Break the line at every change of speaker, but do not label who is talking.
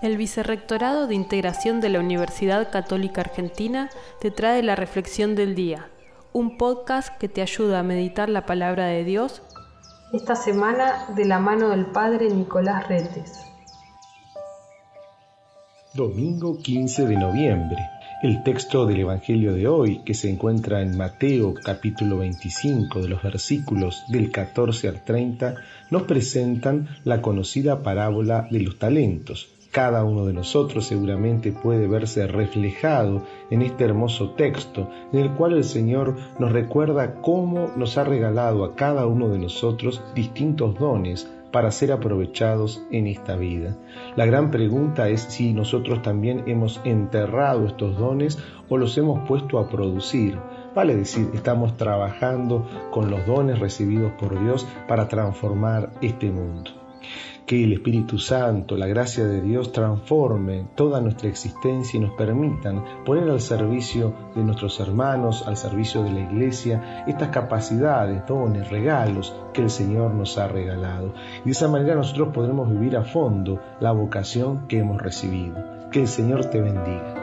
El Vicerrectorado de Integración de la Universidad Católica Argentina te trae la Reflexión del Día, un podcast que te ayuda a meditar la palabra de Dios esta semana de la mano del Padre Nicolás Retes.
Domingo 15 de noviembre. El texto del Evangelio de hoy, que se encuentra en Mateo capítulo 25 de los versículos del 14 al 30, nos presentan la conocida parábola de los talentos cada uno de nosotros seguramente puede verse reflejado en este hermoso texto en el cual el Señor nos recuerda cómo nos ha regalado a cada uno de nosotros distintos dones para ser aprovechados en esta vida. La gran pregunta es si nosotros también hemos enterrado estos dones o los hemos puesto a producir. Vale decir, estamos trabajando con los dones recibidos por Dios para transformar este mundo. Que el Espíritu Santo, la gracia de Dios transforme toda nuestra existencia y nos permitan poner al servicio de nuestros hermanos, al servicio de la Iglesia, estas capacidades, dones, regalos que el Señor nos ha regalado. Y de esa manera nosotros podremos vivir a fondo la vocación que hemos recibido. Que el Señor te bendiga.